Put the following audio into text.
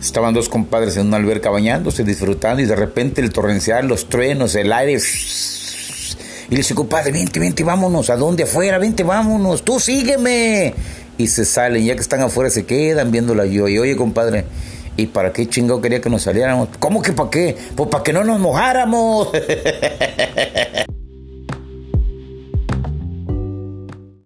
Estaban dos compadres en una alberca bañándose, disfrutando, y de repente el torrencial, los truenos, el aire. Y le dice, compadre, vente, vente, vámonos. ¿A dónde? Afuera, vente, vámonos. Tú sígueme. Y se salen, ya que están afuera, se quedan viéndola yo. Y oye, compadre, ¿y para qué chingado quería que nos saliéramos? ¿Cómo que para qué? Pues para que no nos mojáramos.